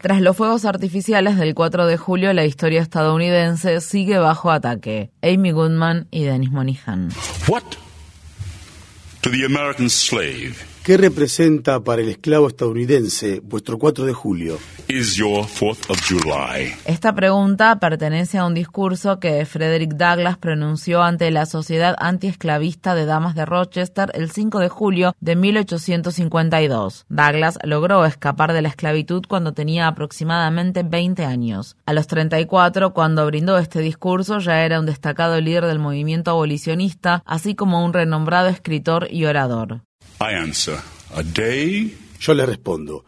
Tras los fuegos artificiales del 4 de julio, la historia estadounidense sigue bajo ataque. Amy Goodman y Dennis Monihan. What to the American slave ¿Qué representa para el esclavo estadounidense vuestro 4 de julio? is your 4th of July? Esta pregunta pertenece a un discurso que Frederick Douglass pronunció ante la Sociedad Antiesclavista de Damas de Rochester el 5 de julio de 1852. Douglass logró escapar de la esclavitud cuando tenía aproximadamente 20 años. A los 34, cuando brindó este discurso, ya era un destacado líder del movimiento abolicionista, así como un renombrado escritor y orador. I answer, a day Yo le respondo,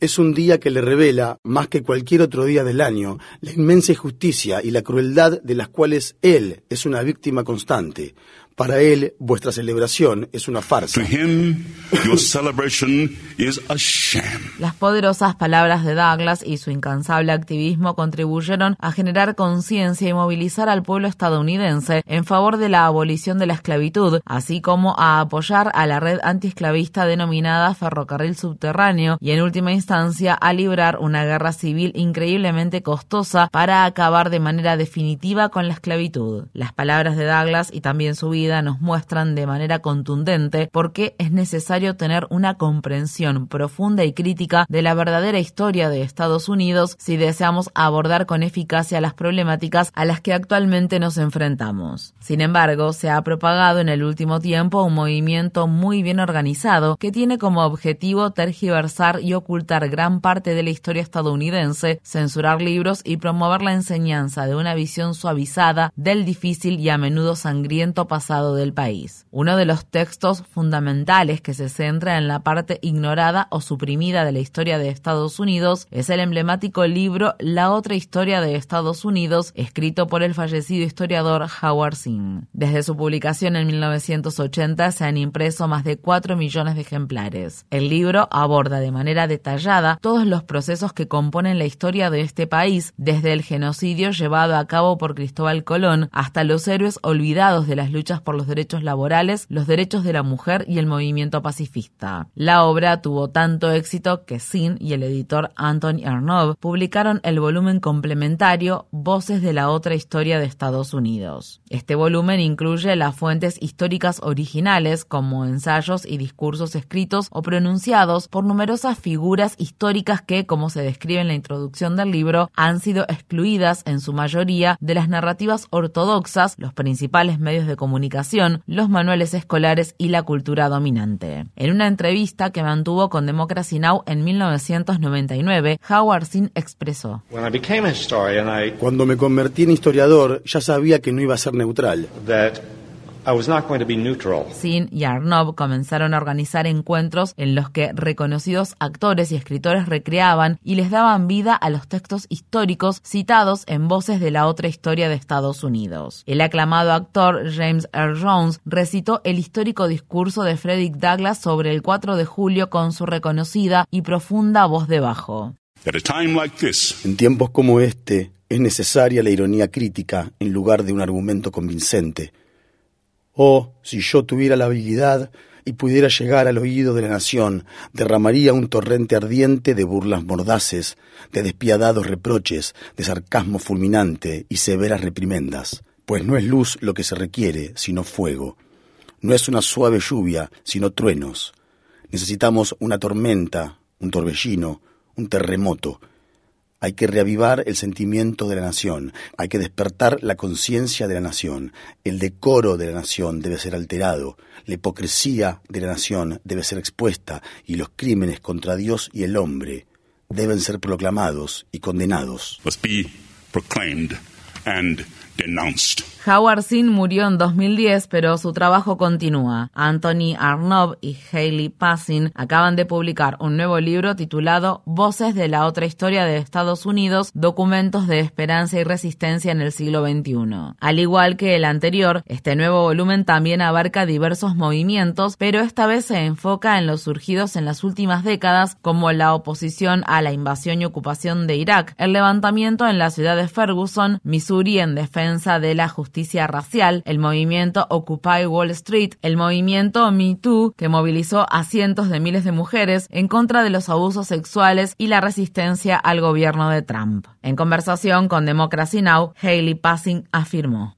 es un día que le revela, más que cualquier otro día del año, la inmensa injusticia y la crueldad de las cuales él es una víctima constante. Para él, vuestra celebración es una farsa. to him your celebration is a sham. Las poderosas palabras de Douglas y su incansable activismo contribuyeron a generar conciencia y movilizar al pueblo estadounidense en favor de la abolición de la esclavitud, así como a apoyar a la red antiesclavista denominada Ferrocarril Subterráneo y en última instancia a librar una guerra civil increíblemente costosa para acabar de manera definitiva con la esclavitud. Las palabras de Douglas y también su vida nos muestran de manera contundente por qué es necesario tener una comprensión profunda y crítica de la verdadera historia de Estados Unidos si deseamos abordar con eficacia las problemáticas a las que actualmente nos enfrentamos. Sin embargo, se ha propagado en el último tiempo un movimiento muy bien organizado que tiene como objetivo tergiversar y ocultar gran parte de la historia estadounidense, censurar libros y promover la enseñanza de una visión suavizada del difícil y a menudo sangriento pasado del país. Uno de los textos fundamentales que se centra en la parte ignorada o suprimida de la historia de Estados Unidos es el emblemático libro La otra historia de Estados Unidos, escrito por el fallecido historiador Howard Zinn. Desde su publicación en 1980 se han impreso más de 4 millones de ejemplares. El libro aborda de manera detallada todos los procesos que componen la historia de este país, desde el genocidio llevado a cabo por Cristóbal Colón hasta los héroes olvidados de las luchas por los derechos laborales, los derechos de la mujer y el movimiento pacifista. La obra tuvo tanto éxito que Sin y el editor Anthony Arnaud publicaron el volumen complementario Voces de la otra historia de Estados Unidos. Este volumen incluye las fuentes históricas originales como ensayos y discursos escritos o pronunciados por numerosas figuras históricas que, como se describe en la introducción del libro, han sido excluidas en su mayoría de las narrativas ortodoxas, los principales medios de comunicación, los manuales escolares y la cultura dominante. En una entrevista que mantuvo con Democracy Now! en 1999, Howard Zinn expresó. Cuando me convertí en historiador, ya sabía que no iba a ser neutral. that Sin y Arnov comenzaron a organizar encuentros en los que reconocidos actores y escritores recreaban y les daban vida a los textos históricos citados en voces de la otra historia de Estados Unidos. El aclamado actor James Earl Jones recitó el histórico discurso de Frederick Douglass sobre el 4 de julio con su reconocida y profunda voz de bajo. At a time like this, En tiempos como este, es necesaria la ironía crítica en lugar de un argumento convincente. Oh, si yo tuviera la habilidad y pudiera llegar al oído de la nación, derramaría un torrente ardiente de burlas mordaces, de despiadados reproches, de sarcasmo fulminante y severas reprimendas. Pues no es luz lo que se requiere, sino fuego. No es una suave lluvia, sino truenos. Necesitamos una tormenta, un torbellino, un terremoto. Hay que reavivar el sentimiento de la nación, hay que despertar la conciencia de la nación, el decoro de la nación debe ser alterado, la hipocresía de la nación debe ser expuesta. Y los crímenes contra Dios y el hombre deben ser proclamados y condenados. must be proclaimed and denounced. Howard Zinn murió en 2010, pero su trabajo continúa. Anthony Arnov y Haley Passin acaban de publicar un nuevo libro titulado Voces de la otra historia de Estados Unidos, documentos de esperanza y resistencia en el siglo XXI. Al igual que el anterior, este nuevo volumen también abarca diversos movimientos, pero esta vez se enfoca en los surgidos en las últimas décadas, como la oposición a la invasión y ocupación de Irak, el levantamiento en la ciudad de Ferguson, Missouri en defensa de la justicia racial, el movimiento Occupy Wall Street, el movimiento Me Too, que movilizó a cientos de miles de mujeres en contra de los abusos sexuales y la resistencia al gobierno de Trump. En conversación con Democracy Now, Haley Passing afirmó.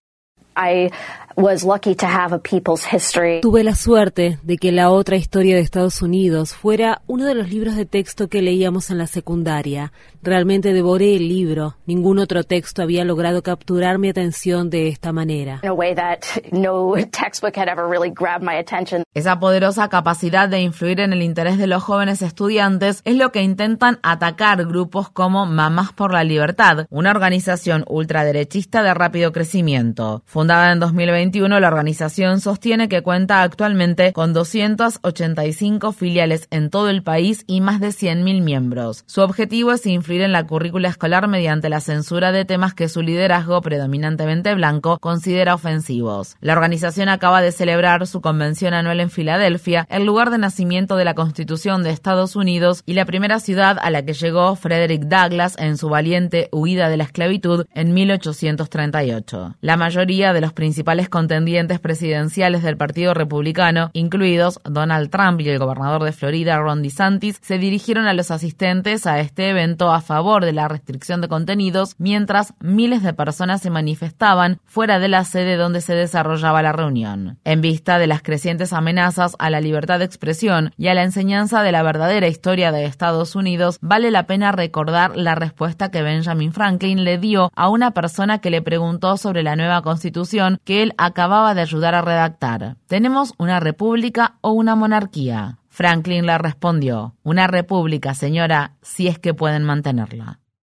Tuve la suerte de que la otra historia de Estados Unidos fuera uno de los libros de texto que leíamos en la secundaria. Realmente devoré el libro. Ningún otro texto había logrado capturar mi atención de esta manera. Esa poderosa capacidad de influir en el interés de los jóvenes estudiantes es lo que intentan atacar grupos como Mamás por la Libertad, una organización ultraderechista de rápido crecimiento. Fundada en 2021, la organización sostiene que cuenta actualmente con 285 filiales en todo el país y más de 100.000 miembros. Su objetivo es influir en la currícula escolar mediante la censura de temas que su liderazgo, predominantemente blanco, considera ofensivos. La organización acaba de celebrar su convención anual en Filadelfia, el lugar de nacimiento de la Constitución de Estados Unidos y la primera ciudad a la que llegó Frederick Douglass en su valiente huida de la esclavitud en 1838. La mayoría de los principales contendientes presidenciales del Partido Republicano, incluidos Donald Trump y el gobernador de Florida Ron DeSantis, se dirigieron a los asistentes a este evento a favor de la restricción de contenidos, mientras miles de personas se manifestaban fuera de la sede donde se desarrollaba la reunión. En vista de las crecientes amenazas a la libertad de expresión y a la enseñanza de la verdadera historia de Estados Unidos, vale la pena recordar la respuesta que Benjamin Franklin le dio a una persona que le preguntó sobre la nueva constitución que él acababa de ayudar a redactar. ¿Tenemos una república o una monarquía? Franklin le respondió, una república, señora, si es que pueden mantenerla.